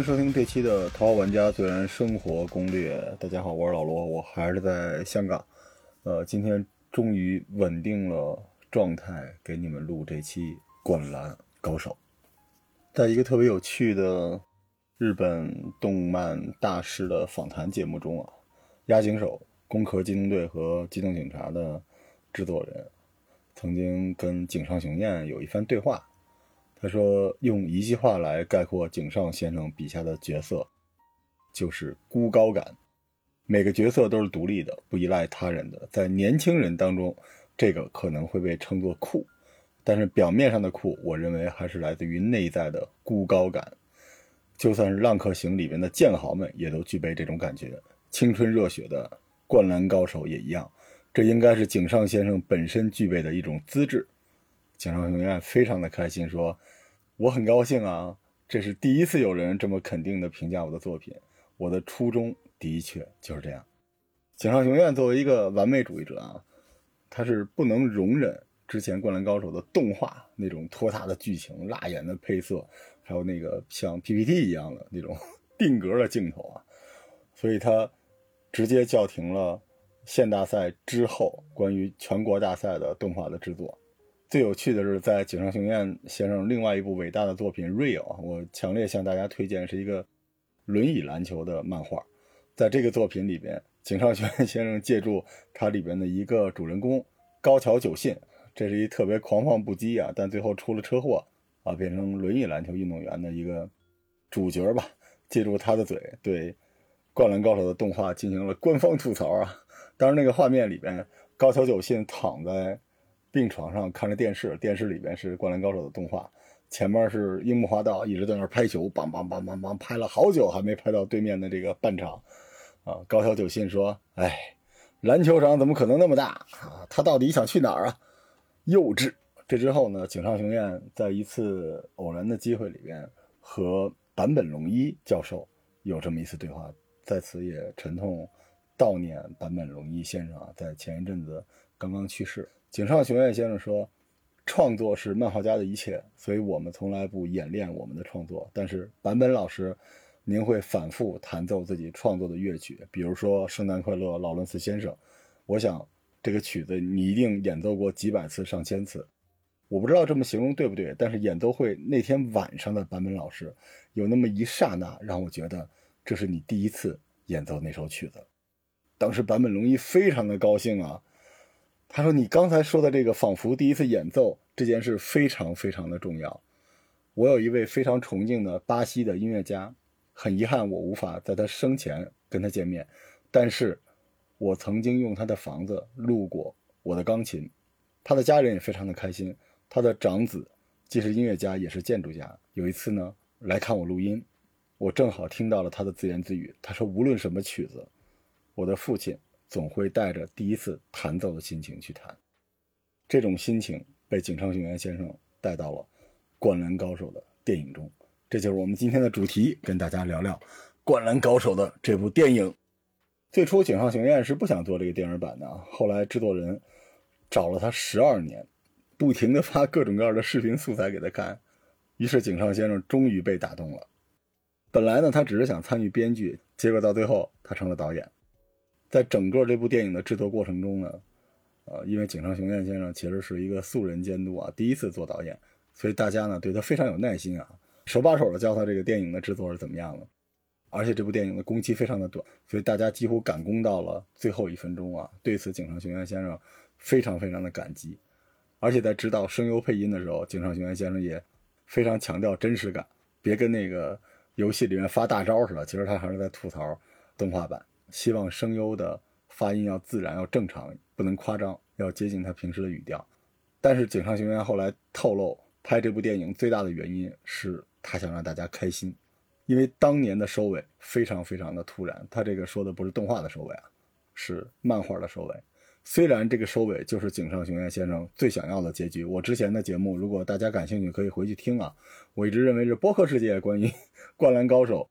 迎收听这期的《淘宝玩家自然生活攻略》。大家好，我是老罗，我还是在香港。呃，今天终于稳定了状态，给你们录这期《灌篮高手》。在一个特别有趣的日本动漫大师的访谈节目中啊，押井守、攻壳机动队和机动警察的制作人曾经跟井上雄彦有一番对话。他说：“用一句话来概括井上先生笔下的角色，就是孤高感。每个角色都是独立的，不依赖他人的。在年轻人当中，这个可能会被称作酷，但是表面上的酷，我认为还是来自于内在的孤高感。就算是《浪客行》里面的剑豪们，也都具备这种感觉。青春热血的灌篮高手也一样。这应该是井上先生本身具备的一种资质。”井上雄彦非常的开心，说：“我很高兴啊，这是第一次有人这么肯定的评价我的作品。我的初衷的确就是这样。”井上雄彦作为一个完美主义者啊，他是不能容忍之前《灌篮高手》的动画那种拖沓的剧情、辣眼的配色，还有那个像 PPT 一样的那种 定格的镜头啊，所以他直接叫停了县大赛之后关于全国大赛的动画的制作。最有趣的是，在井上雄彦先生另外一部伟大的作品《Real》，我强烈向大家推荐，是一个轮椅篮球的漫画。在这个作品里边，井上雄彦先生借助他里边的一个主人公高桥久信，这是一特别狂放不羁啊，但最后出了车祸啊，变成轮椅篮球运动员的一个主角吧。借助他的嘴，对《灌篮高手》的动画进行了官方吐槽啊。当然，那个画面里边，高桥久信躺在。病床上看着电视，电视里边是《灌篮高手》的动画，前面是樱木花道一直在那儿拍球，梆梆梆梆梆，拍了好久还没拍到对面的这个半场。啊，高桥久信说：“哎，篮球场怎么可能那么大啊？他到底想去哪儿啊？幼稚。”这之后呢，井上雄彦在一次偶然的机会里边和坂本龙一教授有这么一次对话，在此也沉痛悼念坂本龙一先生啊，在前一阵子刚刚去世。井上雄彦先生说：“创作是漫画家的一切，所以我们从来不演练我们的创作。但是坂本老师，您会反复弹奏自己创作的乐曲，比如说《圣诞快乐，劳伦斯先生》。我想这个曲子你一定演奏过几百次、上千次。我不知道这么形容对不对，但是演奏会那天晚上的坂本老师，有那么一刹那让我觉得这是你第一次演奏那首曲子。当时坂本龙一非常的高兴啊。”他说：“你刚才说的这个仿佛第一次演奏这件事非常非常的重要。我有一位非常崇敬的巴西的音乐家，很遗憾我无法在他生前跟他见面，但是，我曾经用他的房子录过我的钢琴，他的家人也非常的开心。他的长子既是音乐家也是建筑家，有一次呢来看我录音，我正好听到了他的自言自语。他说：无论什么曲子，我的父亲。”总会带着第一次弹奏的心情去弹，这种心情被井上雄彦先生带到了《灌篮高手》的电影中，这就是我们今天的主题，跟大家聊聊《灌篮高手》的这部电影。最初井上雄彦是不想做这个电影版的，后来制作人找了他十二年，不停的发各种各样的视频素材给他看，于是井上先生终于被打动了。本来呢，他只是想参与编剧，结果到最后他成了导演。在整个这部电影的制作过程中呢，呃，因为井上雄彦先生其实是一个素人监督啊，第一次做导演，所以大家呢对他非常有耐心啊，手把手的教他这个电影的制作是怎么样的。而且这部电影的工期非常的短，所以大家几乎赶工到了最后一分钟啊。对此，井上雄彦先生非常非常的感激。而且在指导声优配音的时候，井上雄彦先生也非常强调真实感，别跟那个游戏里面发大招似的，其实他还是在吐槽动画版。希望声优的发音要自然，要正常，不能夸张，要接近他平时的语调。但是井上雄彦后来透露，拍这部电影最大的原因是他想让大家开心，因为当年的收尾非常非常的突然。他这个说的不是动画的收尾啊，是漫画的收尾。虽然这个收尾就是井上雄彦先生最想要的结局。我之前的节目，如果大家感兴趣，可以回去听啊。我一直认为是播客世界关于《灌篮高手》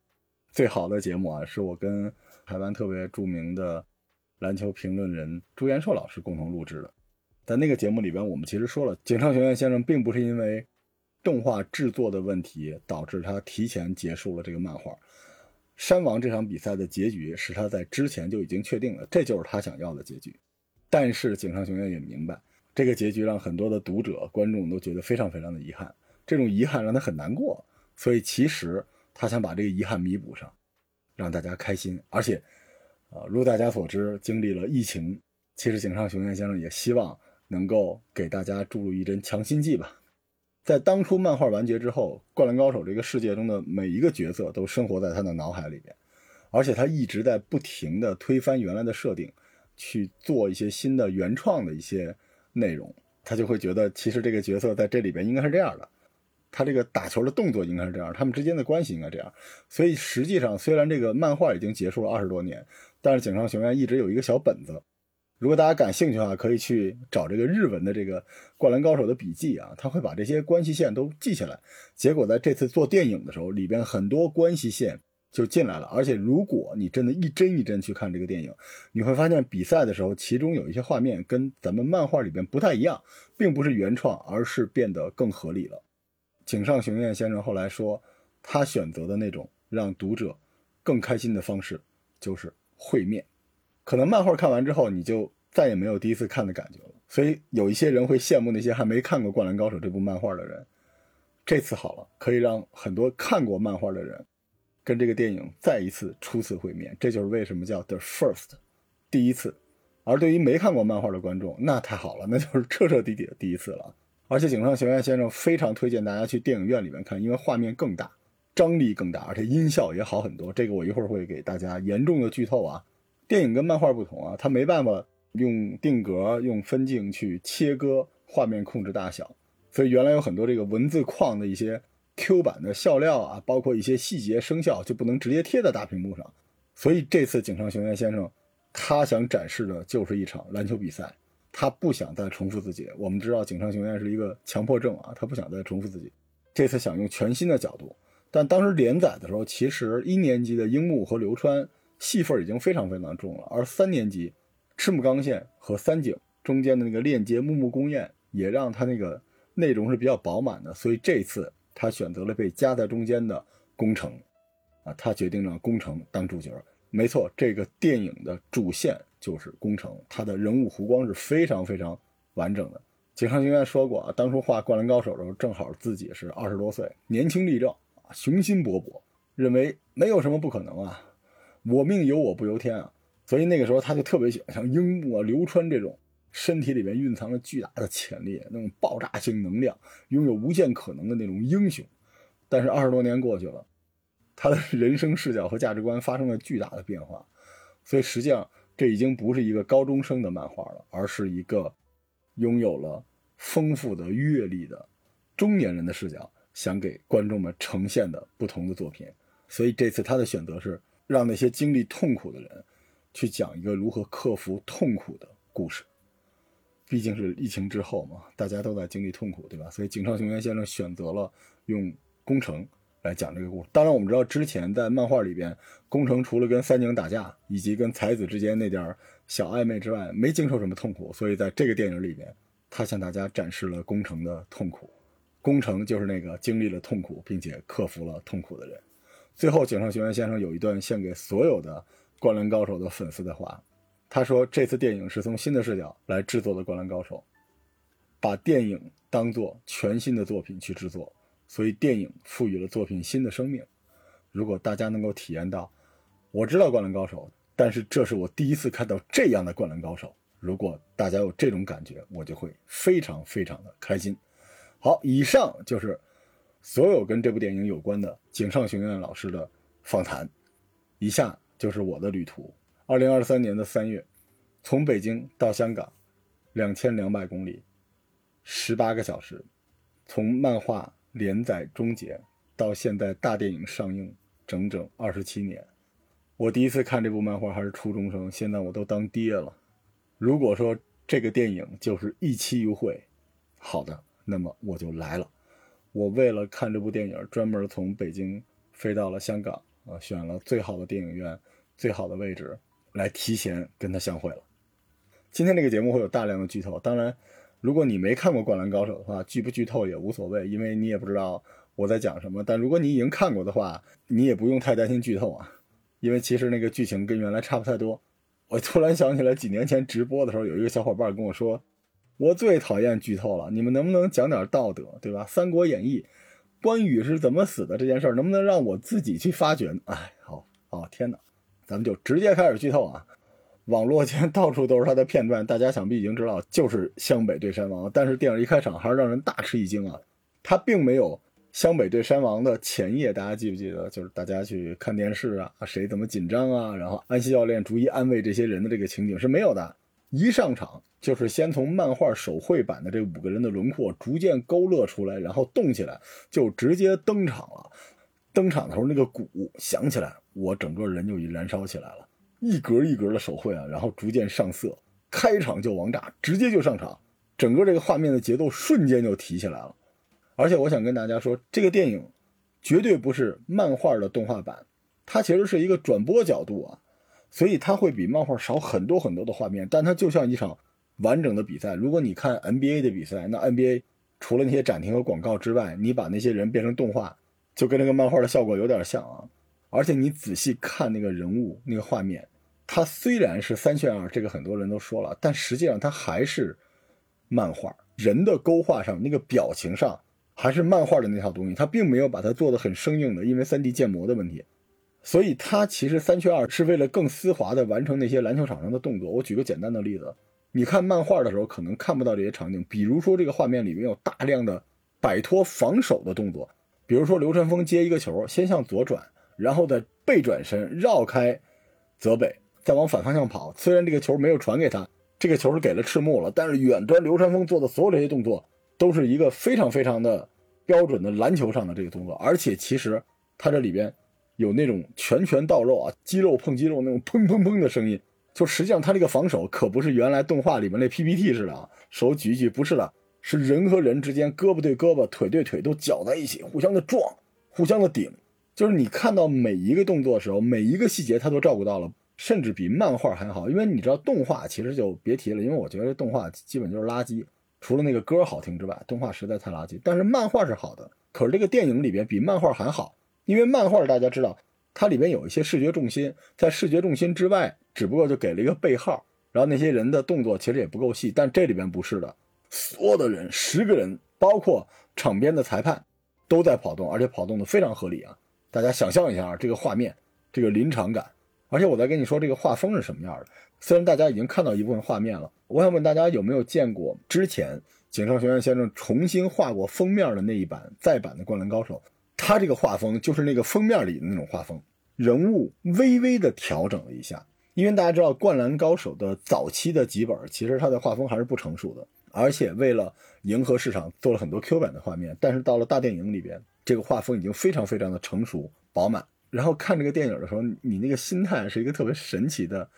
最好的节目啊，是我跟。台湾特别著名的篮球评论人朱延寿老师共同录制的，在那个节目里边，我们其实说了，井上雄彦先生并不是因为动画制作的问题导致他提前结束了这个漫画。山王这场比赛的结局是他在之前就已经确定了，这就是他想要的结局。但是井上雄彦也明白，这个结局让很多的读者、观众都觉得非常非常的遗憾，这种遗憾让他很难过。所以其实他想把这个遗憾弥补上，让大家开心。而且，啊，如大家所知，经历了疫情，其实井上雄彦先生也希望能够给大家注入一针强心剂吧。在当初漫画完结之后，《灌篮高手》这个世界中的每一个角色都生活在他的脑海里边，而且他一直在不停的推翻原来的设定，去做一些新的原创的一些内容。他就会觉得，其实这个角色在这里边应该是这样的，他这个打球的动作应该是这样，他们之间的关系应该这样。所以实际上，虽然这个漫画已经结束了二十多年，但是井上雄彦一直有一个小本子。如果大家感兴趣的话，可以去找这个日文的这个《灌篮高手》的笔记啊，他会把这些关系线都记下来。结果在这次做电影的时候，里边很多关系线就进来了。而且如果你真的一帧一帧去看这个电影，你会发现比赛的时候，其中有一些画面跟咱们漫画里边不太一样，并不是原创，而是变得更合理了。井上雄彦先生后来说，他选择的那种让读者更开心的方式，就是会面。可能漫画看完之后，你就再也没有第一次看的感觉了。所以有一些人会羡慕那些还没看过《灌篮高手》这部漫画的人。这次好了，可以让很多看过漫画的人跟这个电影再一次初次会面。这就是为什么叫 The First，第一次。而对于没看过漫画的观众，那太好了，那就是彻彻底底的第一次了。而且井上雄彦先生非常推荐大家去电影院里面看，因为画面更大，张力更大，而且音效也好很多。这个我一会儿会给大家严重的剧透啊。电影跟漫画不同啊，它没办法用定格、用分镜去切割画面控制大小，所以原来有很多这个文字框的一些 Q 版的笑料啊，包括一些细节声效就不能直接贴在大屏幕上。所以这次井上雄彦先生他想展示的就是一场篮球比赛，他不想再重复自己。我们知道井上雄彦是一个强迫症啊，他不想再重复自己。这次想用全新的角度，但当时连载的时候，其实一年级的樱木和流川。戏份已经非常非常重了，而三年级赤木刚宪和三井中间的那个链接木木公彦，也让他那个内容是比较饱满的，所以这次他选择了被夹在中间的宫城，啊，他决定让宫城当主角。没错，这个电影的主线就是宫城，他的人物弧光是非常非常完整的。井上雄彦说过啊，当初画《灌篮高手》的时候，正好自己是二十多岁，年轻力壮啊，雄心勃勃，认为没有什么不可能啊。我命由我不由天啊，所以那个时候他就特别喜欢像樱木啊、流川这种身体里面蕴藏着巨大的潜力、那种爆炸性能量、拥有无限可能的那种英雄。但是二十多年过去了，他的人生视角和价值观发生了巨大的变化，所以实际上这已经不是一个高中生的漫画了，而是一个拥有了丰富的阅历的中年人的视角，想给观众们呈现的不同的作品。所以这次他的选择是。让那些经历痛苦的人，去讲一个如何克服痛苦的故事。毕竟是疫情之后嘛，大家都在经历痛苦，对吧？所以井上雄彦先生选择了用工程来讲这个故事。当然，我们知道之前在漫画里边，工程除了跟三井打架，以及跟才子之间那点小暧昧之外，没经受什么痛苦。所以在这个电影里边，他向大家展示了工程的痛苦。工程就是那个经历了痛苦并且克服了痛苦的人。最后，井上雄彦先生有一段献给所有的《灌篮高手》的粉丝的话。他说：“这次电影是从新的视角来制作的《灌篮高手》，把电影当做全新的作品去制作，所以电影赋予了作品新的生命。如果大家能够体验到，我知道《灌篮高手》，但是这是我第一次看到这样的《灌篮高手》。如果大家有这种感觉，我就会非常非常的开心。”好，以上就是。所有跟这部电影有关的井上雄彦老师的访谈，以下就是我的旅途。二零二三年的三月，从北京到香港，两千两百公里，十八个小时，从漫画连载终结到现在大电影上映，整整二十七年。我第一次看这部漫画还是初中生，现在我都当爹了。如果说这个电影就是一期一会，好的，那么我就来了。我为了看这部电影，专门从北京飞到了香港，啊，选了最好的电影院、最好的位置，来提前跟他相会了。今天这个节目会有大量的剧透，当然，如果你没看过《灌篮高手》的话，剧不剧透也无所谓，因为你也不知道我在讲什么。但如果你已经看过的话，你也不用太担心剧透啊，因为其实那个剧情跟原来差不太多。我突然想起来，几年前直播的时候，有一个小伙伴跟我说：“我最讨厌剧透了，你们能不能讲点道德，对吧？《三国演义》关羽是怎么死的这件事儿，能不能让我自己去发掘？”哎，好，好，天哪，咱们就直接开始剧透啊！网络间到处都是他的片段，大家想必已经知道，就是湘北对山王。但是电影一开场还是让人大吃一惊啊！他并没有湘北对山王的前夜，大家记不记得？就是大家去看电视啊，谁怎么紧张啊？然后安西教练逐一安慰这些人的这个情景是没有的。一上场就是先从漫画手绘版的这五个人的轮廓逐渐勾勒出来，然后动起来，就直接登场了。登场的时候那个鼓响起来，我整个人就已燃烧起来了。一格一格的手绘啊，然后逐渐上色，开场就王炸，直接就上场，整个这个画面的节奏瞬间就提起来了。而且我想跟大家说，这个电影绝对不是漫画的动画版，它其实是一个转播角度啊，所以它会比漫画少很多很多的画面，但它就像一场完整的比赛。如果你看 NBA 的比赛，那 NBA 除了那些暂停和广告之外，你把那些人变成动画，就跟那个漫画的效果有点像啊。而且你仔细看那个人物那个画面，它虽然是三选二，这个很多人都说了，但实际上它还是漫画。人的勾画上那个表情上还是漫画的那套东西，它并没有把它做的很生硬的，因为 3D 建模的问题。所以它其实三缺二是为了更丝滑的完成那些篮球场上的动作。我举个简单的例子，你看漫画的时候可能看不到这些场景，比如说这个画面里面有大量的摆脱防守的动作，比如说流川枫接一个球，先向左转。然后再背转身绕开泽北，再往反方向跑。虽然这个球没有传给他，这个球是给了赤木了，但是远端流川枫做的所有这些动作都是一个非常非常的标准的篮球上的这个动作。而且其实他这里边有那种拳拳到肉啊，肌肉碰肌肉那种砰砰砰的声音。就实际上他这个防守可不是原来动画里面那 PPT 似的啊，手举一举不是的，是人和人之间胳膊对胳膊、腿对腿都搅在一起，互相的撞，互相的顶。就是你看到每一个动作的时候，每一个细节他都照顾到了，甚至比漫画还好。因为你知道动画其实就别提了，因为我觉得动画基本就是垃圾，除了那个歌好听之外，动画实在太垃圾。但是漫画是好的，可是这个电影里边比漫画还好，因为漫画大家知道，它里边有一些视觉重心，在视觉重心之外，只不过就给了一个背号，然后那些人的动作其实也不够细。但这里边不是的，所有的人十个人，包括场边的裁判，都在跑动，而且跑动的非常合理啊。大家想象一下啊，这个画面，这个临场感，而且我再跟你说这个画风是什么样的。虽然大家已经看到一部分画面了，我想问大家有没有见过之前井上学院先生重新画过封面的那一版再版的《灌篮高手》？他这个画风就是那个封面里的那种画风，人物微微的调整了一下。因为大家知道《灌篮高手》的早期的几本，其实它的画风还是不成熟的，而且为了迎合市场，做了很多 Q 版的画面。但是到了大电影里边。这个画风已经非常非常的成熟饱满，然后看这个电影的时候，你那个心态是一个特别神奇的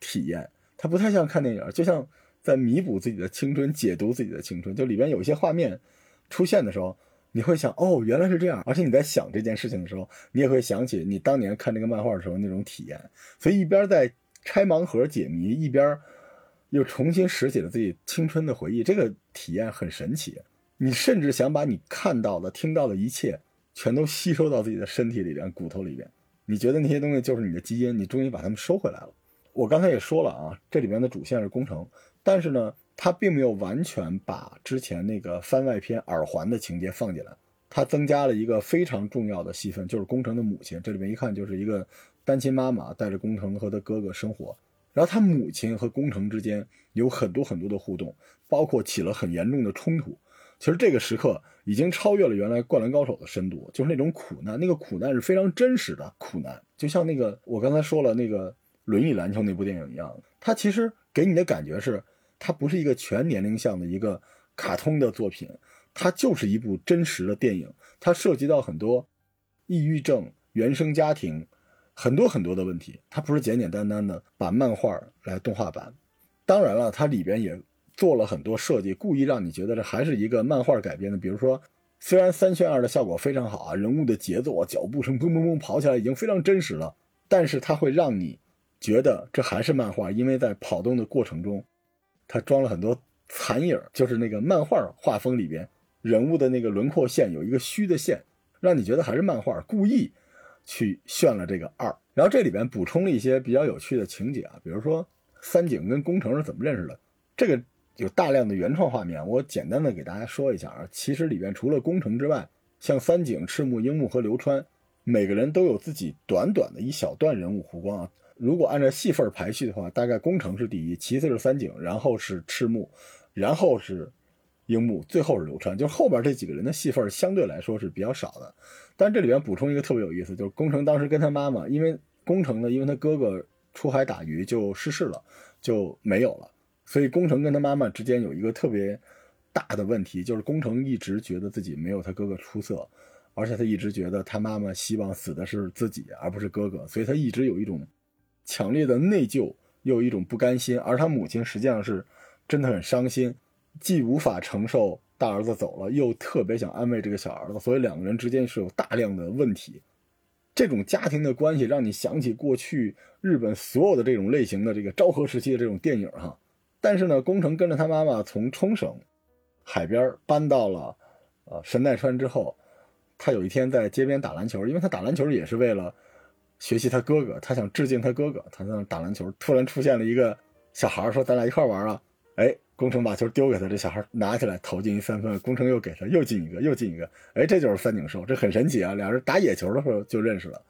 体验。它不太像看电影，就像在弥补自己的青春，解读自己的青春。就里边有一些画面出现的时候，你会想，哦，原来是这样。而且你在想这件事情的时候，你也会想起你当年看这个漫画的时候那种体验。所以一边在拆盲盒解谜，一边又重新拾起了自己青春的回忆，这个体验很神奇。你甚至想把你看到的、听到的一切，全都吸收到自己的身体里边、骨头里边。你觉得那些东西就是你的基因，你终于把它们收回来了。我刚才也说了啊，这里边的主线是工程，但是呢，它并没有完全把之前那个番外篇耳环的情节放进来，它增加了一个非常重要的戏份，就是工程的母亲。这里面一看就是一个单亲妈妈带着工程和他哥哥生活，然后他母亲和工程之间有很多很多的互动，包括起了很严重的冲突。其实这个时刻已经超越了原来《灌篮高手》的深度，就是那种苦难，那个苦难是非常真实的苦难，就像那个我刚才说了那个轮椅篮球那部电影一样，它其实给你的感觉是，它不是一个全年龄向的一个卡通的作品，它就是一部真实的电影，它涉及到很多抑郁症、原生家庭，很多很多的问题，它不是简简单单的把漫画来动画版，当然了，它里边也。做了很多设计，故意让你觉得这还是一个漫画改编的。比如说，虽然三选二的效果非常好啊，人物的节奏啊、脚步声，砰砰砰跑起来已经非常真实了，但是它会让你觉得这还是漫画，因为在跑动的过程中，它装了很多残影，就是那个漫画画风里边人物的那个轮廓线有一个虚的线，让你觉得还是漫画，故意去炫了这个二。然后这里边补充了一些比较有趣的情节啊，比如说三井跟宫城是怎么认识的，这个有大量的原创画面，我简单的给大家说一下啊。其实里边除了宫城之外，像三井、赤木、樱木和流川，每个人都有自己短短的一小段人物弧光啊。如果按照戏份排序的话，大概宫城是第一，其次是三井，然后是赤木，然后是樱木，最后是流川。就后边这几个人的戏份相对来说是比较少的。但这里边补充一个特别有意思，就是宫城当时跟他妈妈，因为宫城呢，因为他哥哥出海打鱼就失事了，就没有了，所以宫城跟他妈妈之间有一个特别大的问题，就是宫城一直觉得自己没有他哥哥出色，而且他一直觉得他妈妈希望死的是自己而不是哥哥，所以他一直有一种。强烈的内疚，又有一种不甘心，而他母亲实际上是真的很伤心，既无法承受大儿子走了，又特别想安慰这个小儿子，所以两个人之间是有大量的问题。这种家庭的关系让你想起过去日本所有的这种类型的这个昭和时期的这种电影哈。但是呢，宫城跟着他妈妈从冲绳海边搬到了呃神奈川之后，他有一天在街边打篮球，因为他打篮球也是为了。学习他哥哥，他想致敬他哥哥，他在那打篮球，突然出现了一个小孩说：“咱俩一块玩啊！”哎，工程把球丢给他，这小孩拿起来投进一三分，工程又给他，又进一个，又进一个，哎，这就是三井寿，这很神奇啊！俩人打野球的时候就认识了，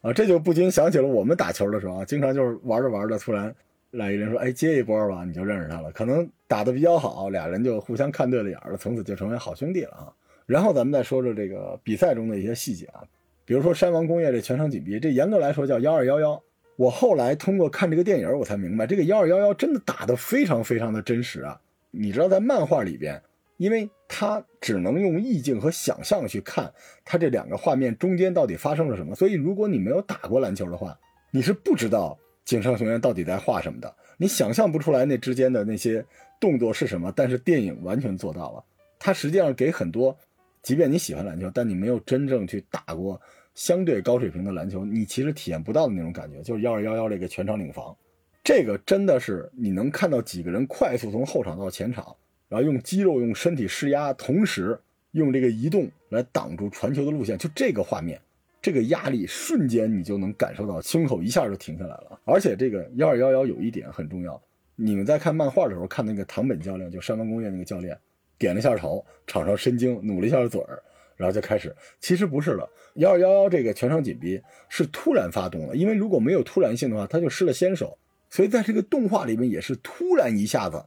啊，这就不禁想起了我们打球的时候啊，经常就是玩着玩着，突然来一人说：“哎，接一波吧！”你就认识他了，可能打得比较好，俩人就互相看对了眼了，从此就成为好兄弟了啊。然后咱们再说说这个比赛中的一些细节啊。比如说山王工业这全场紧逼，这严格来说叫幺二幺幺。我后来通过看这个电影，我才明白这个幺二幺幺真的打得非常非常的真实啊！你知道在漫画里边，因为它只能用意境和想象去看它这两个画面中间到底发生了什么，所以如果你没有打过篮球的话，你是不知道井上雄彦到底在画什么的，你想象不出来那之间的那些动作是什么。但是电影完全做到了，它实际上给很多。即便你喜欢篮球，但你没有真正去打过相对高水平的篮球，你其实体验不到的那种感觉。就是幺二幺幺这个全场领防，这个真的是你能看到几个人快速从后场到前场，然后用肌肉、用身体施压，同时用这个移动来挡住传球的路线。就这个画面，这个压力瞬间你就能感受到，胸口一下就停下来了。而且这个幺二幺幺有一点很重要，你们在看漫画的时候看那个唐本教练，就山王工业那个教练。点了一下头，场上神经，努了一下嘴儿，然后就开始。其实不是了，幺二幺幺这个全场紧逼是突然发动的，因为如果没有突然性的话，他就失了先手。所以在这个动画里面也是突然一下子，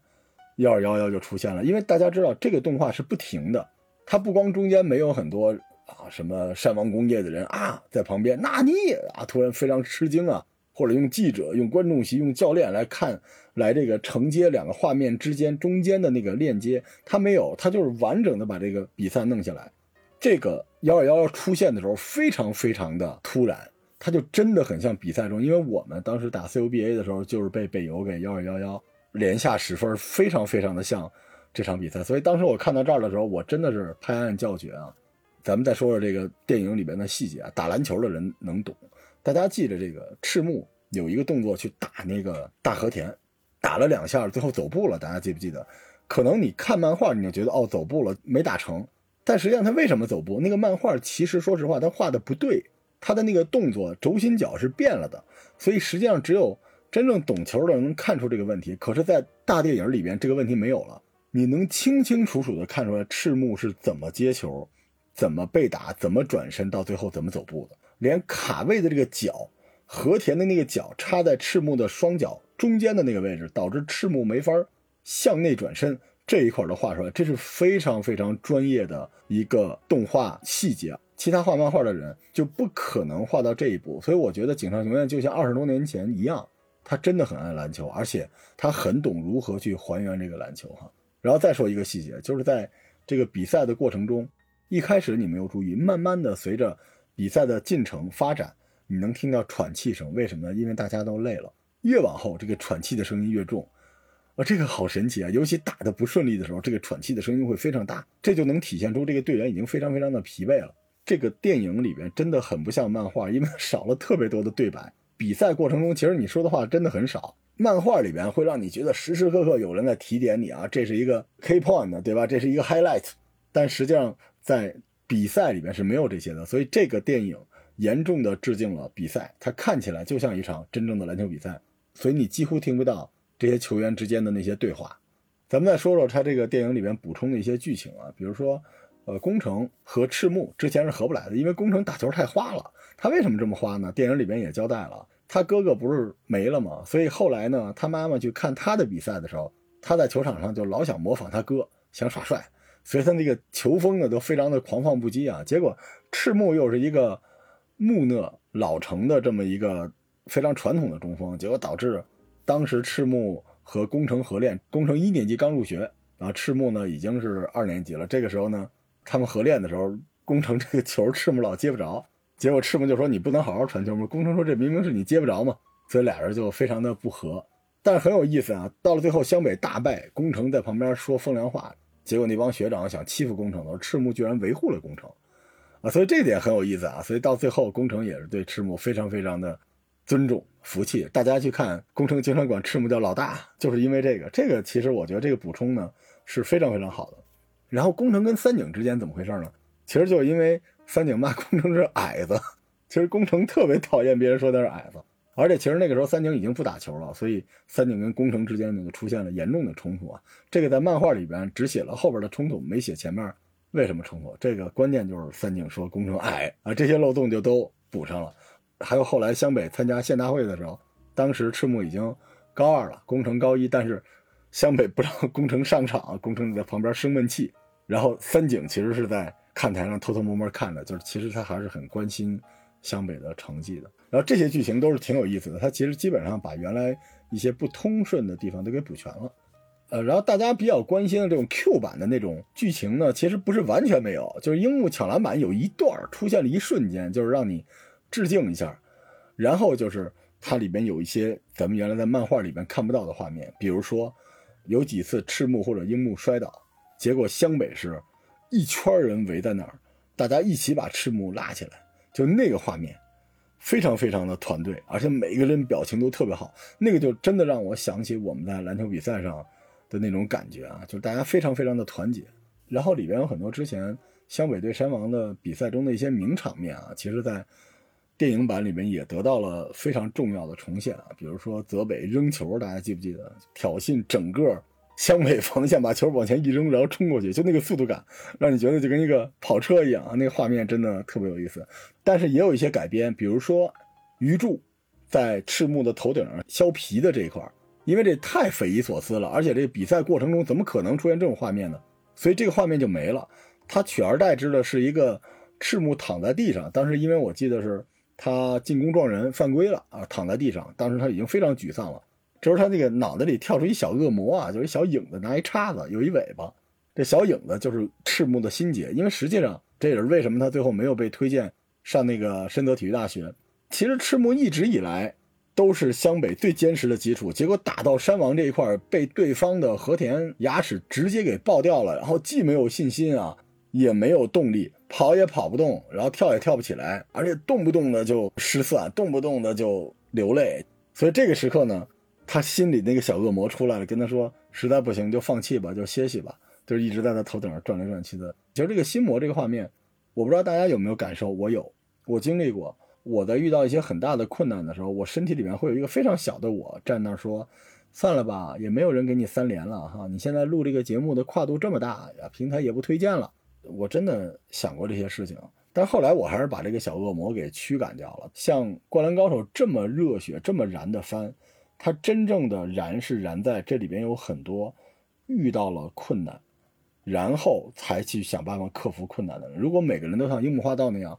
幺二幺幺就出现了。因为大家知道这个动画是不停的，它不光中间没有很多啊什么山王工业的人啊在旁边，那你啊突然非常吃惊啊。或者用记者、用观众席、用教练来看，来这个承接两个画面之间中间的那个链接，他没有，他就是完整的把这个比赛弄下来。这个幺二幺幺出现的时候非常非常的突然，他就真的很像比赛中，因为我们当时打 CUBA 的时候就是被北邮给幺二幺幺连下十分，非常非常的像这场比赛。所以当时我看到这儿的时候，我真的是拍案叫绝啊！咱们再说说这个电影里边的细节啊，打篮球的人能懂。大家记着，这个赤木有一个动作去打那个大和田，打了两下，最后走步了。大家记不记得？可能你看漫画，你就觉得哦，走步了，没打成。但实际上他为什么走步？那个漫画其实说实话，他画的不对，他的那个动作轴心脚是变了的。所以实际上只有真正懂球的人能看出这个问题。可是，在大电影里边，这个问题没有了，你能清清楚楚的看出来赤木是怎么接球，怎么被打，怎么转身，到最后怎么走步的。连卡位的这个脚，和田的那个脚插在赤木的双脚中间的那个位置，导致赤木没法向内转身这一块都画出来，这是非常非常专业的一个动画细节，其他画漫画的人就不可能画到这一步。所以我觉得井上雄彦就像二十多年前一样，他真的很爱篮球，而且他很懂如何去还原这个篮球哈。然后再说一个细节，就是在这个比赛的过程中，一开始你没有注意，慢慢的随着。比赛的进程发展，你能听到喘气声，为什么？因为大家都累了。越往后，这个喘气的声音越重，啊，这个好神奇啊！尤其打的不顺利的时候，这个喘气的声音会非常大，这就能体现出这个队员已经非常非常的疲惫了。这个电影里边真的很不像漫画，因为 少了特别多的对白，比赛过程中，其实你说的话真的很少。漫画里边会让你觉得时时刻刻有人在提点你啊，这是一个 key point，对吧？这是一个 highlight。但实际上在比赛里边是没有这些的，所以这个电影严重的致敬了比赛，它看起来就像一场真正的篮球比赛，所以你几乎听不到这些球员之间的那些对话。咱们再说说他这个电影里边补充的一些剧情啊，比如说，呃，宫城和赤木之前是合不来的，因为宫城打球太花了。他为什么这么花呢？电影里边也交代了。他哥哥不是没了吗？所以后来呢，他妈妈去看他的比赛的时候，他在球场上就老想模仿他哥，想耍帅，所以他那个球风呢都非常的狂放不羁啊。结果赤木又是一个木讷老成的这么一个非常传统的中锋，结果导致当时赤木和宫城合练，宫城一年级刚入学啊，赤木呢已经是二年级了。这个时候呢，他们合练的时候，宫城这个球赤木老接不着。结果赤木就说：“你不能好好传球吗？”工程说：“这明明是你接不着嘛。”所以俩人就非常的不和。但是很有意思啊，到了最后湘北大败，工程在旁边说风凉话，结果那帮学长想欺负工程的时候，赤木居然维护了工程，啊，所以这点很有意思啊。所以到最后，工程也是对赤木非常非常的尊重服气。大家去看工程经常管赤木叫老大，就是因为这个。这个其实我觉得这个补充呢是非常非常好的。然后工程跟三井之间怎么回事呢？其实就是因为。三井骂工程是矮子，其实工程特别讨厌别人说他是矮子，而且其实那个时候三井已经不打球了，所以三井跟工程之间呢就出现了严重的冲突啊。这个在漫画里边只写了后边的冲突，没写前面为什么冲突。这个关键就是三井说工程矮啊，这些漏洞就都补上了。还有后来湘北参加县大会的时候，当时赤木已经高二了，工程高一，但是湘北不让工程上场，工程在旁边生闷气，然后三井其实是在。看台上偷偷摸摸看的，就是其实他还是很关心湘北的成绩的。然后这些剧情都是挺有意思的，他其实基本上把原来一些不通顺的地方都给补全了。呃，然后大家比较关心的这种 Q 版的那种剧情呢，其实不是完全没有，就是樱木抢篮板有一段出现了一瞬间，就是让你致敬一下。然后就是它里边有一些咱们原来在漫画里边看不到的画面，比如说有几次赤木或者樱木摔倒，结果湘北是。一圈人围在那儿，大家一起把赤木拉起来，就那个画面，非常非常的团队，而且每个人表情都特别好。那个就真的让我想起我们在篮球比赛上的那种感觉啊，就是大家非常非常的团结。然后里边有很多之前湘北对山王的比赛中的一些名场面啊，其实在电影版里面也得到了非常重要的重现啊。比如说泽北扔球，大家记不记得挑衅整个。湘北防线把球往前一扔，然后冲过去，就那个速度感，让你觉得就跟一个跑车一样啊！那个画面真的特别有意思。但是也有一些改编，比如说鱼柱在赤木的头顶上削皮的这一块，因为这太匪夷所思了，而且这比赛过程中怎么可能出现这种画面呢？所以这个画面就没了。他取而代之的是一个赤木躺在地上，当时因为我记得是他进攻撞人犯规了啊，躺在地上，当时他已经非常沮丧了。这时候他那个脑袋里跳出一小恶魔啊，就是一小影子，拿一叉子，有一尾巴。这小影子就是赤木的心结，因为实际上这也是为什么他最后没有被推荐上那个深泽体育大学。其实赤木一直以来都是湘北最坚实的基础，结果打到山王这一块被对方的和田牙齿直接给爆掉了，然后既没有信心啊，也没有动力，跑也跑不动，然后跳也跳不起来，而且动不动的就失算，动不动的就流泪。所以这个时刻呢。他心里那个小恶魔出来了，跟他说：“实在不行就放弃吧，就歇息吧。”就是一直在他头顶上转来转去的。其实这个心魔这个画面，我不知道大家有没有感受，我有，我经历过。我在遇到一些很大的困难的时候，我身体里面会有一个非常小的我站那说：“算了吧，也没有人给你三连了哈。你现在录这个节目的跨度这么大呀，平台也不推荐了。”我真的想过这些事情，但后来我还是把这个小恶魔给驱赶掉了。像《灌篮高手》这么热血、这么燃的番。他真正的燃是燃在这里边有很多遇到了困难，然后才去想办法克服困难的人。如果每个人都像樱木花道那样，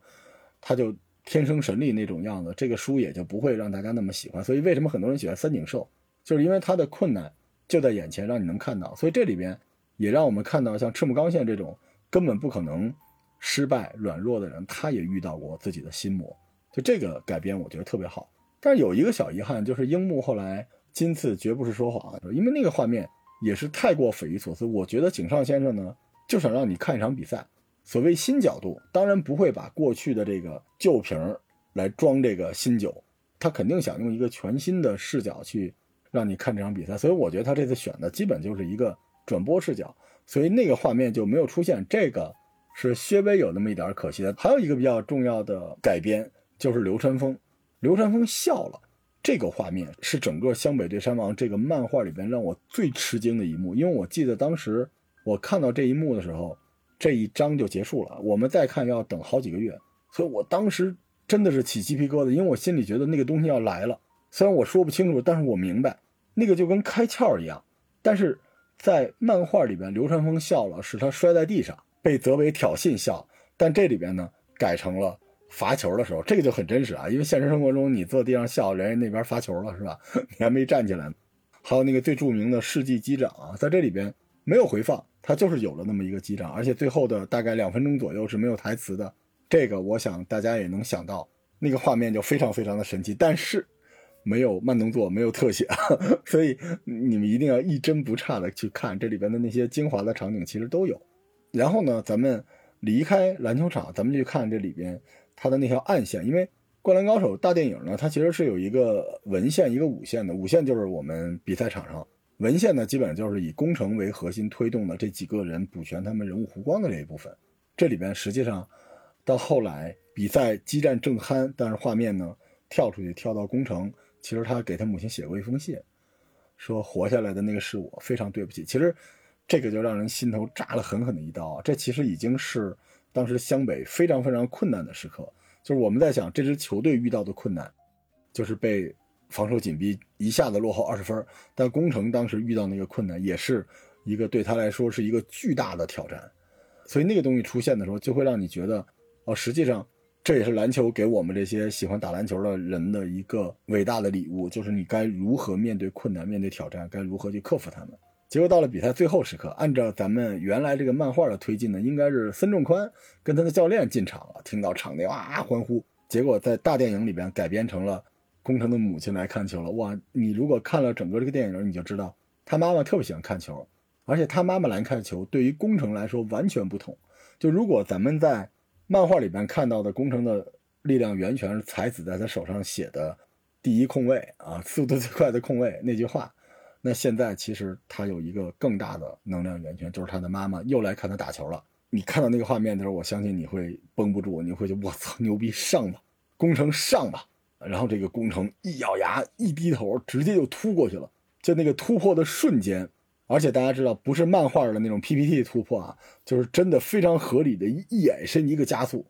他就天生神力那种样子，这个书也就不会让大家那么喜欢。所以为什么很多人喜欢三井寿，就是因为他的困难就在眼前，让你能看到。所以这里边也让我们看到，像赤木刚宪这种根本不可能失败、软弱的人，他也遇到过自己的心魔。就这个改编，我觉得特别好。但是有一个小遗憾，就是樱木后来今次绝不是说谎，因为那个画面也是太过匪夷所思。我觉得井上先生呢，就想让你看一场比赛。所谓新角度，当然不会把过去的这个旧瓶来装这个新酒，他肯定想用一个全新的视角去让你看这场比赛，所以我觉得他这次选的基本就是一个转播视角，所以那个画面就没有出现。这个是稍微有那么一点可惜的。还有一个比较重要的改编就是流川枫，流川枫笑了。这个画面是整个《湘北对山王》这个漫画里边让我最吃惊的一幕，因为我记得当时我看到这一幕的时候，这一章就结束了，我们再看要等好几个月，所以我当时真的是起鸡皮疙瘩，因为我心里觉得那个东西要来了。虽然我说不清楚，但是我明白，那个就跟开窍一样。但是在漫画里边，流川枫笑了，是他摔在地上被泽北挑衅笑，但这里边呢改成了。罚球的时候，这个就很真实啊，因为现实生活中你坐地上笑，人家那边罚球了是吧？你还没站起来。还有那个最著名的世纪击掌啊，在这里边没有回放，它就是有了那么一个击掌，而且最后的大概两分钟左右是没有台词的。这个我想大家也能想到，那个画面就非常非常的神奇，但是没有慢动作，没有特写，所以你们一定要一帧不差的去看这里边的那些精华的场景，其实都有。然后呢，咱们离开篮球场，咱们去看这里边。它的那条暗线，因为《灌篮高手》大电影呢，它其实是有一个文线，一个武线的。武线就是我们比赛场上，文线呢，基本上就是以工程为核心推动的这几个人补全他们人物弧光的这一部分。这里边实际上到后来比赛激战正酣，但是画面呢跳出去跳到工程，其实他给他母亲写过一封信，说活下来的那个是我，非常对不起。其实这个就让人心头扎了狠狠的一刀！这其实已经是。当时湘北非常非常困难的时刻，就是我们在想这支球队遇到的困难，就是被防守紧逼，一下子落后二十分。但工程当时遇到那个困难，也是一个对他来说是一个巨大的挑战。所以那个东西出现的时候，就会让你觉得，哦，实际上这也是篮球给我们这些喜欢打篮球的人的一个伟大的礼物，就是你该如何面对困难、面对挑战，该如何去克服他们。结果到了比赛最后时刻，按照咱们原来这个漫画的推进呢，应该是孙仲宽跟他的教练进场了，听到场内哇欢呼。结果在大电影里边改编成了工程的母亲来看球了。哇，你如果看了整个这个电影，你就知道他妈妈特别喜欢看球，而且他妈妈来看球对于工程来说完全不同。就如果咱们在漫画里边看到的工程的力量源泉是才子在他手上写的第一控卫啊，速度最快的控卫那句话。那现在其实他有一个更大的能量源泉，就是他的妈妈又来看他打球了。你看到那个画面的时候，我相信你会绷不住，你会觉得我操牛逼上吧，工程上吧。然后这个工程一咬牙一低头，直接就突过去了。就那个突破的瞬间，而且大家知道不是漫画的那种 PPT 突破啊，就是真的非常合理的一眼身一个加速。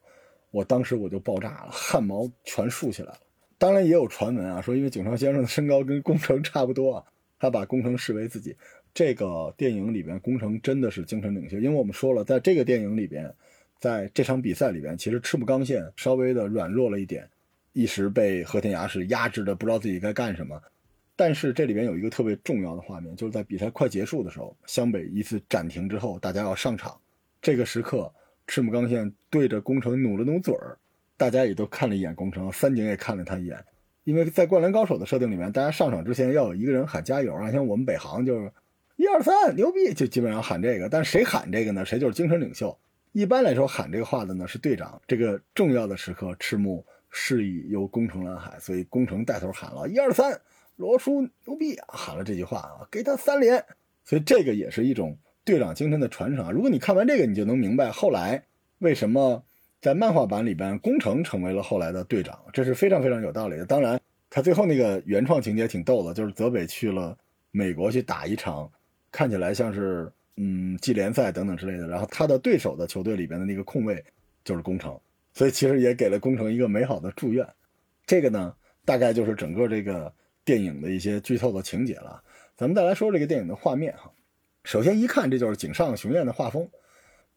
我当时我就爆炸了，汗毛全竖起来了。当然也有传闻啊，说因为井上先生的身高跟工程差不多啊。他把工程视为自己，这个电影里边，工程真的是精神领袖。因为我们说了，在这个电影里边，在这场比赛里边，其实赤木刚宪稍微的软弱了一点，一时被和田雅史压制的不知道自己该干什么。但是这里边有一个特别重要的画面，就是在比赛快结束的时候，湘北一次暂停之后，大家要上场，这个时刻，赤木刚宪对着工程努了努嘴儿，大家也都看了一眼工程，三井也看了他一眼。因为在《灌篮高手》的设定里面，大家上场之前要有一个人喊加油啊，像我们北航就是一二三牛逼，就基本上喊这个。但是谁喊这个呢？谁就是精神领袖。一般来说喊这个话的呢是队长。这个重要的时刻，赤木示意由宫城蓝海，所以宫城带头喊了一二三，罗叔牛逼啊，喊了这句话啊，给他三连。所以这个也是一种队长精神的传承啊。如果你看完这个，你就能明白后来为什么。在漫画版里边，宫城成为了后来的队长，这是非常非常有道理的。当然，他最后那个原创情节挺逗的，就是泽北去了美国去打一场，看起来像是嗯季联赛等等之类的。然后他的对手的球队里边的那个控卫就是宫城，所以其实也给了宫城一个美好的祝愿。这个呢，大概就是整个这个电影的一些剧透的情节了。咱们再来说这个电影的画面哈，首先一看这就是井上雄彦的画风。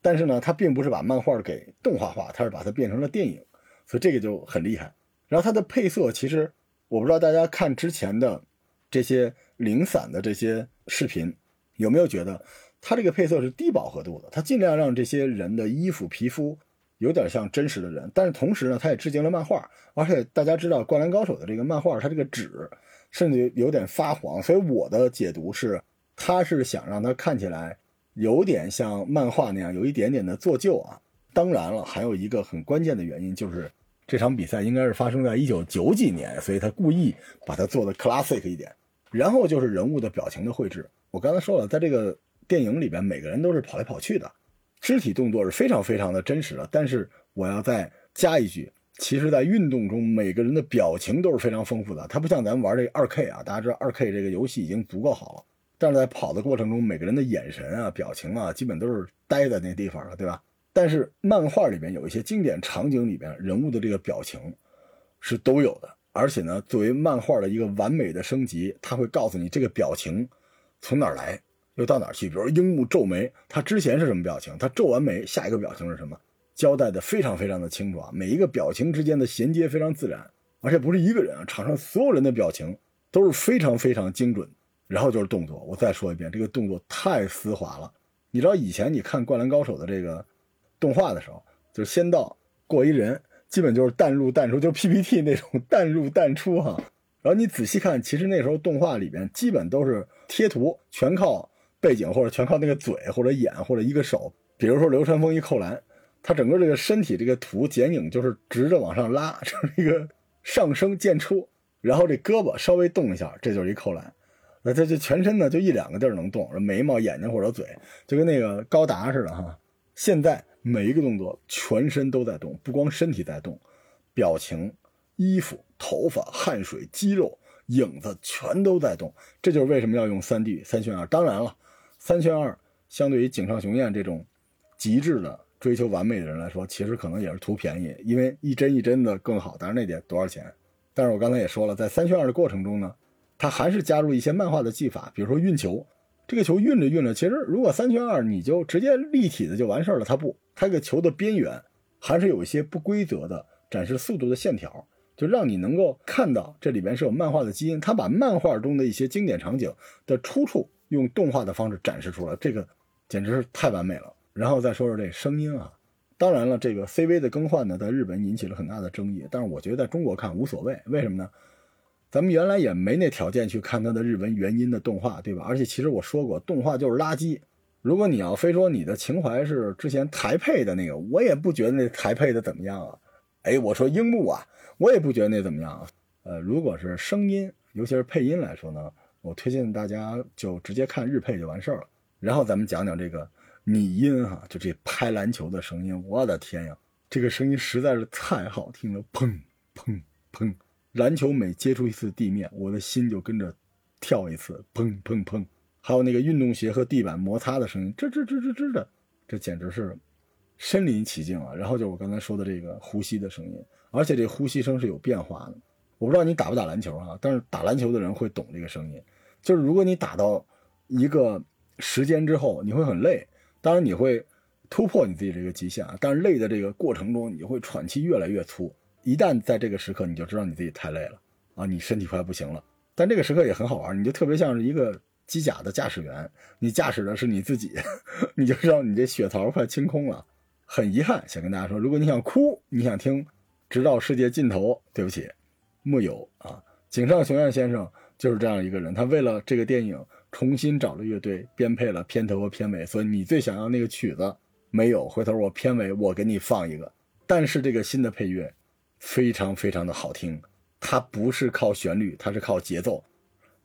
但是呢，他并不是把漫画给动画化，他是把它变成了电影，所以这个就很厉害。然后它的配色，其实我不知道大家看之前的这些零散的这些视频，有没有觉得它这个配色是低饱和度的？它尽量让这些人的衣服皮肤有点像真实的人，但是同时呢，它也致敬了漫画。而且大家知道《灌篮高手》的这个漫画，它这个纸甚至有点发黄，所以我的解读是，他是想让它看起来。有点像漫画那样，有一点点的做旧啊。当然了，还有一个很关键的原因，就是这场比赛应该是发生在一九九几年，所以他故意把它做的 classic 一点。然后就是人物的表情的绘制。我刚才说了，在这个电影里边，每个人都是跑来跑去的，肢体动作是非常非常的真实的。但是我要再加一句，其实，在运动中，每个人的表情都是非常丰富的。它不像咱们玩这二 K 啊，大家知道二 K 这个游戏已经足够好了，但是在跑的过程中，每个人的眼神啊、表情啊，基本都是呆在那地方了，对吧？但是漫画里面有一些经典场景里边人物的这个表情是都有的，而且呢，作为漫画的一个完美的升级，它会告诉你这个表情从哪儿来，又到哪儿去。比如樱木皱眉，他之前是什么表情？他皱完眉，下一个表情是什么？交代的非常非常的清楚啊，每一个表情之间的衔接非常自然，而且不是一个人啊，场上所有人的表情都是非常非常精准。然后就是动作，我再说一遍，这个动作太丝滑了。你知道以前你看《灌篮高手》的这个。动画的时候，就是先到过一人，基本就是淡入淡出，就 PPT 那种淡入淡出哈。然后你仔细看，其实那时候动画里边基本都是贴图，全靠背景或者全靠那个嘴或者眼或者一个手。比如说流川枫一扣篮，他整个这个身体这个图剪影就是直着往上拉，就是一个上升渐出，然后这胳膊稍微动一下，这就是一扣篮。那他就全身呢就一两个地儿能动，眉毛、眼睛或者嘴，就跟那个高达似的哈。现在。每一个动作，全身都在动，不光身体在动，表情、衣服、头发、汗水、肌肉、影子全都在动。这就是为什么要用三 D 三选二。当然了，三选二相对于井上雄彦这种极致的追求完美的人来说，其实可能也是图便宜，因为一帧一帧的更好。但是那得多少钱？但是我刚才也说了，在三选二的过程中呢，他还是加入一些漫画的技法，比如说运球。这个球运着运着，其实如果三圈二，你就直接立体的就完事儿了。它不，它个球的边缘还是有一些不规则的展示速度的线条，就让你能够看到这里边是有漫画的基因。它把漫画中的一些经典场景的出处用动画的方式展示出来，这个简直是太完美了。然后再说说这声音啊，当然了，这个 CV 的更换呢，在日本引起了很大的争议，但是我觉得在中国看无所谓，为什么呢？咱们原来也没那条件去看它的日文原音的动画，对吧？而且其实我说过，动画就是垃圾。如果你要非说你的情怀是之前台配的那个，我也不觉得那台配的怎么样啊。哎，我说樱木啊，我也不觉得那怎么样啊。呃，如果是声音，尤其是配音来说呢，我推荐大家就直接看日配就完事儿了。然后咱们讲讲这个拟音哈，就这拍篮球的声音，我的天呀，这个声音实在是太好听了，砰砰砰。篮球每接触一次地面，我的心就跟着跳一次，砰砰砰！还有那个运动鞋和地板摩擦的声音，吱吱吱吱吱的，这简直是身临其境啊！然后就我刚才说的这个呼吸的声音，而且这呼吸声是有变化的。我不知道你打不打篮球啊？但是打篮球的人会懂这个声音。就是如果你打到一个时间之后，你会很累，当然你会突破你自己这个极限啊。但是累的这个过程中，你会喘气越来越粗。一旦在这个时刻，你就知道你自己太累了啊，你身体快不行了。但这个时刻也很好玩，你就特别像是一个机甲的驾驶员，你驾驶的是你自己，你就知道你这血槽快清空了。很遗憾，想跟大家说，如果你想哭，你想听，直到世界尽头，对不起，木有啊。井上雄彦先生就是这样一个人，他为了这个电影重新找了乐队编配了片头和片尾，所以你最想要那个曲子没有，回头我片尾我给你放一个。但是这个新的配乐。非常非常的好听，它不是靠旋律，它是靠节奏。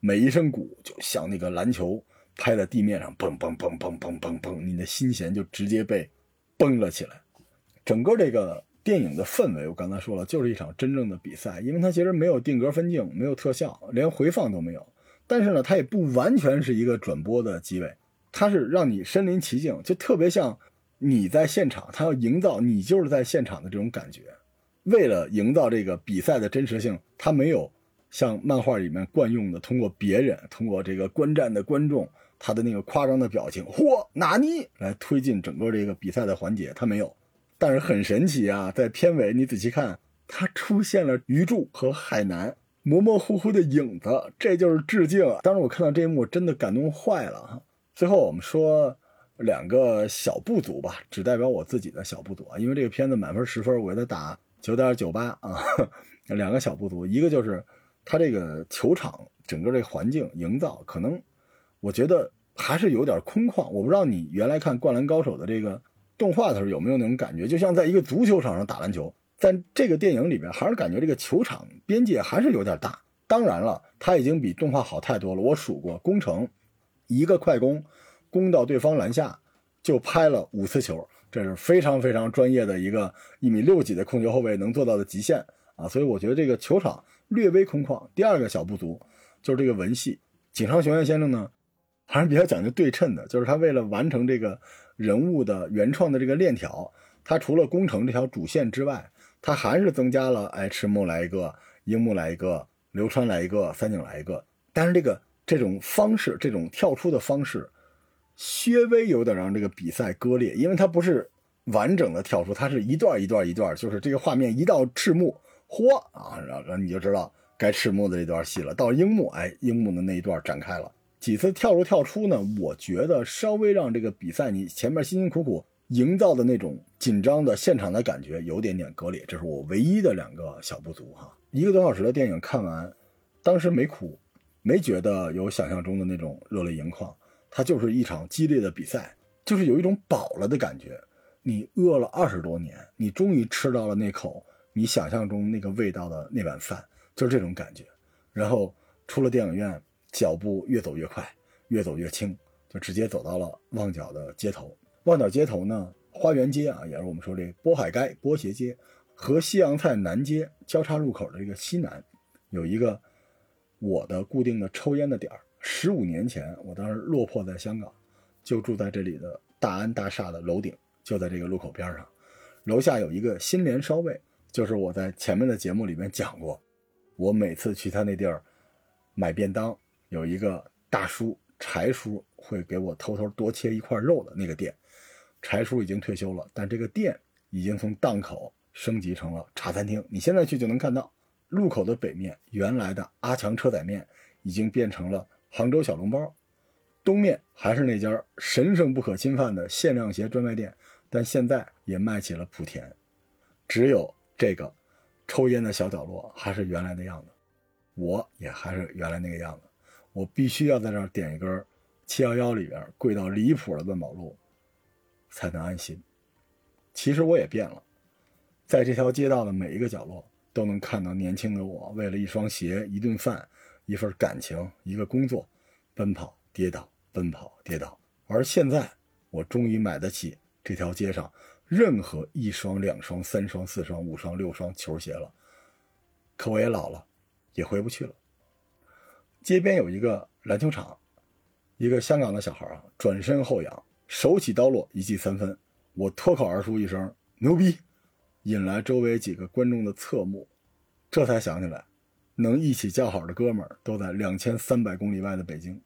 每一声鼓就像那个篮球拍在地面上，嘣嘣嘣嘣嘣嘣嘣，你的心弦就直接被绷了起来。整个这个电影的氛围，我刚才说了，就是一场真正的比赛，因为它其实没有定格分镜，没有特效，连回放都没有。但是呢，它也不完全是一个转播的机位，它是让你身临其境，就特别像你在现场，它要营造你就是在现场的这种感觉。为了营造这个比赛的真实性，它没有像漫画里面惯用的通过别人、通过这个观战的观众他的那个夸张的表情，嚯，纳尼来推进整个这个比赛的环节，它没有。但是很神奇啊，在片尾你仔细看，它出现了鱼柱和海南模模糊糊的影子，这就是致敬。当时我看到这一幕，真的感动坏了。最后我们说两个小不足吧，只代表我自己的小不足啊，因为这个片子满分十分，我给他打。九点九八啊，两个小不足，一个就是它这个球场整个这环境营造，可能我觉得还是有点空旷。我不知道你原来看《灌篮高手》的这个动画的时候有没有那种感觉，就像在一个足球场上打篮球，在这个电影里边，还是感觉这个球场边界还是有点大。当然了，它已经比动画好太多了。我数过，攻城一个快攻，攻到对方篮下就拍了五次球，这是非常非常专业的一个一米六几的控球后卫能做到的极限啊！所以我觉得这个球场略微空旷。第二个小不足就是这个文戏，井上雄彦先生呢还是比较讲究对称的，就是他为了完成这个人物的原创的这个链条，他除了攻城这条主线之外，他还是增加了哎赤木来一个，樱木来一个。流川来一个，三井来一个，但是这个这种方式，这种跳出的方式，稍微有点让这个比赛割裂，因为它不是完整的跳出，它是一段一段一段，就是这个画面一到赤木，嚯啊，然后你就知道该赤木的这段戏了。到樱木，哎，樱木的那一段展开了，几次跳入跳出呢？我觉得稍微让这个比赛你前面辛辛苦苦营造的那种紧张的现场的感觉有点点割裂，这是我唯一的两个小不足哈。一个多小时的电影看完，当时没哭，没觉得有想象中的那种热泪盈眶。它就是一场激烈的比赛，就是有一种饱了的感觉。你饿了二十多年，你终于吃到了那口你想象中那个味道的那碗饭，就是这种感觉。然后出了电影院，脚步越走越快，越走越轻，就直接走到了旺角的街头。旺角街头呢，花园街啊，也是我们说这波海街、波鞋街。和西洋菜南街交叉路口的这个西南，有一个我的固定的抽烟的点儿。十五年前，我当时落魄在香港，就住在这里的大安大厦的楼顶，就在这个路口边上。楼下有一个新联烧味，就是我在前面的节目里面讲过，我每次去他那地儿买便当，有一个大叔柴叔会给我偷偷多切一块肉的那个店。柴叔已经退休了，但这个店已经从档口。升级成了茶餐厅，你现在去就能看到路口的北面，原来的阿强车仔面已经变成了杭州小笼包，东面还是那家神圣不可侵犯的限量鞋专卖店，但现在也卖起了莆田，只有这个抽烟的小角落还是原来的样子，我也还是原来那个样子，我必须要在这儿点一根七幺幺里边贵到离谱的万宝路，才能安心。其实我也变了。在这条街道的每一个角落，都能看到年轻的我，为了一双鞋、一顿饭、一份感情、一个工作，奔跑、跌倒、奔跑、跌倒。而现在，我终于买得起这条街上任何一双、两双、三双、四双、五双、六双球鞋了。可我也老了，也回不去了。街边有一个篮球场，一个香港的小孩啊，转身后仰，手起刀落，一记三分。我脱口而出一声：“牛逼！”引来周围几个观众的侧目，这才想起来，能一起叫好的哥们儿都在两千三百公里外的北京。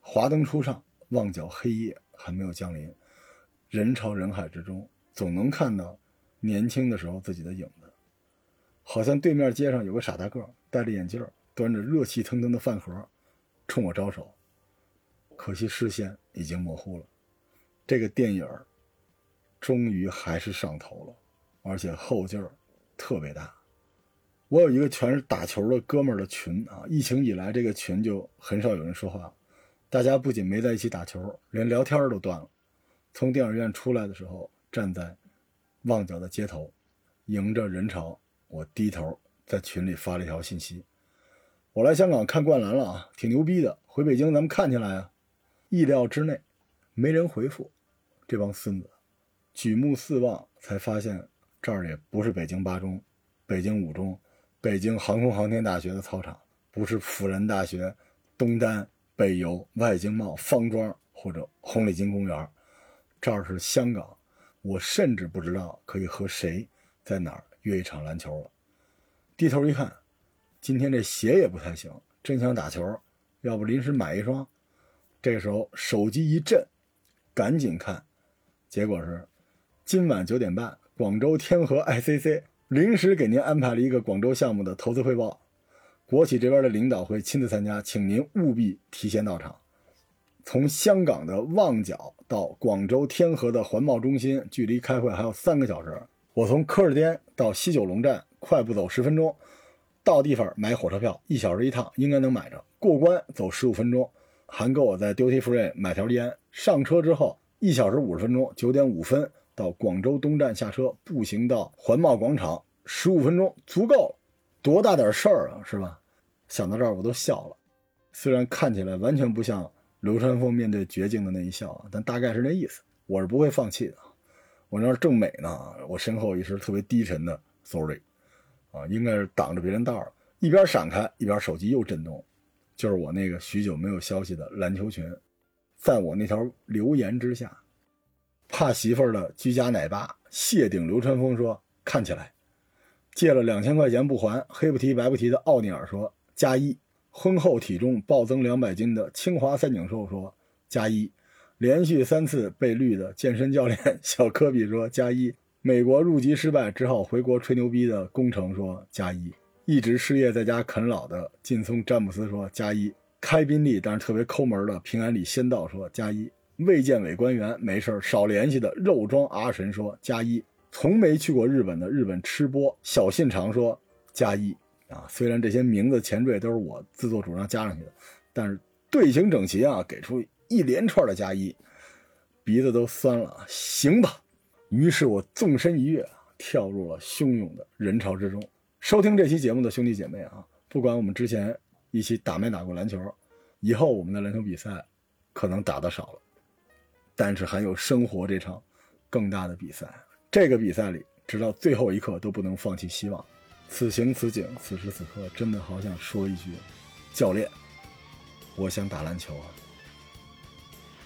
华灯初上，旺角黑夜还没有降临，人潮人海之中，总能看到年轻的时候自己的影子。好像对面街上有个傻大个，戴着眼镜，端着热气腾腾的饭盒，冲我招手。可惜视线已经模糊了。这个电影终于还是上头了。而且后劲儿特别大。我有一个全是打球的哥们儿的群啊，疫情以来这个群就很少有人说话，大家不仅没在一起打球，连聊天都断了。从电影院出来的时候，站在旺角的街头，迎着人潮，我低头在群里发了一条信息：“我来香港看灌篮了啊，挺牛逼的，回北京咱们看起来啊。”意料之内，没人回复。这帮孙子，举目四望，才发现。这儿也不是北京八中、北京五中、北京航空航天大学的操场，不是辅仁大学、东单、北邮、外经贸、方庄或者红领巾公园，这儿是香港。我甚至不知道可以和谁在哪儿约一场篮球了。低头一看，今天这鞋也不太行，真想打球，要不临时买一双。这时候手机一震，赶紧看，结果是今晚九点半。广州天河 ICC 临时给您安排了一个广州项目的投资汇报，国企这边的领导会亲自参加，请您务必提前到场。从香港的旺角到广州天河的环贸中心，距离开会还有三个小时。我从柯尔甸到西九龙站，快步走十分钟，到地方买火车票，一小时一趟，应该能买着。过关走十五分钟，还够我在 Duty Free 买条烟。上车之后，一小时五十分钟，九点五分。到广州东站下车，步行到环贸广场，十五分钟足够了，多大点事儿啊，是吧？想到这儿我都笑了，虽然看起来完全不像流川枫面对绝境的那一笑，但大概是那意思。我是不会放弃的。我那儿正美呢，我身后一声特别低沉的 “sorry”，啊，应该是挡着别人道了一边闪开，一边手机又震动，就是我那个许久没有消息的篮球群，在我那条留言之下，怕媳妇儿的居家奶爸谢顶流川枫说看起来，借了两千块钱不还，黑不提白不提的奥尼尔说加一，婚后体重暴增两百斤的清华三井寿说加一。连续三次被绿的健身教练 小科比说加一，美国入籍失败只好回国吹牛逼的工程说加一，一直失业在家啃老的劲松詹姆斯说加一，开宾利但是特别抠门的平安里仙道说加一，卫健委官员没事少联系的肉装阿神说加一，从没去过日本的日本吃播小信长说加一啊，虽然这些名字前缀都是我自作主张加上去的，但是队形整齐啊，给出。一连串的加一，鼻子都酸了。行吧，于是我纵身一跃，跳入了汹涌的人潮之中。收听这期节目的兄弟姐妹啊，不管我们之前一起打没打过篮球，以后我们的篮球比赛可能打的少了，但是还有生活这场更大的比赛。这个比赛里，直到最后一刻都不能放弃希望。此情此景，此时此刻，真的好想说一句：教练，我想打篮球啊！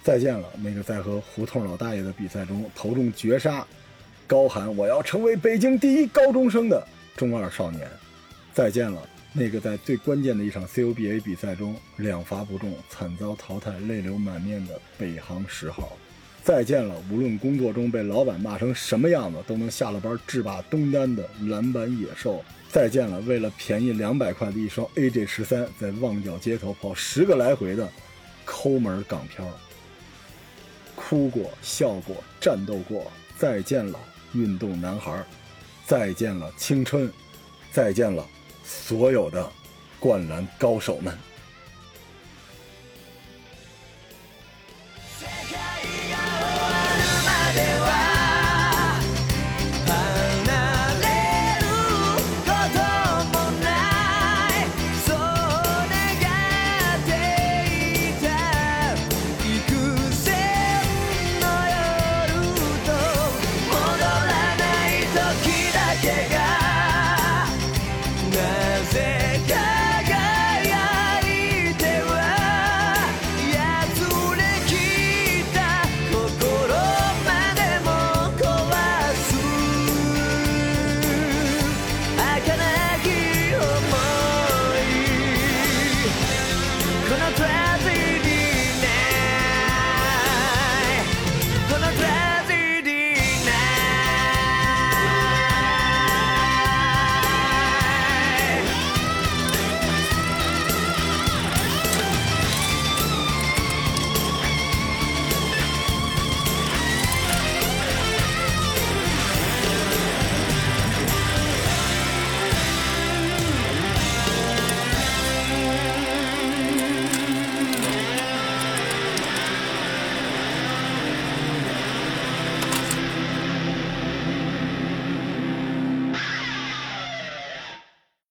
再见了，那个在和胡同老大爷的比赛中投中绝杀，高喊“我要成为北京第一高中生”的中二少年。再见了，那个在最关键的一场 CUBA 比赛中两罚不中，惨遭淘汰、泪流满面的北航十号。再见了，无论工作中被老板骂成什么样子，都能下了班制霸东单的篮板野兽。再见了，为了便宜两百块的一双 AJ 十三，在旺角街头跑十个来回的抠门港漂。哭过，笑过，战斗过，再见了，运动男孩再见了，青春，再见了，所有的灌篮高手们。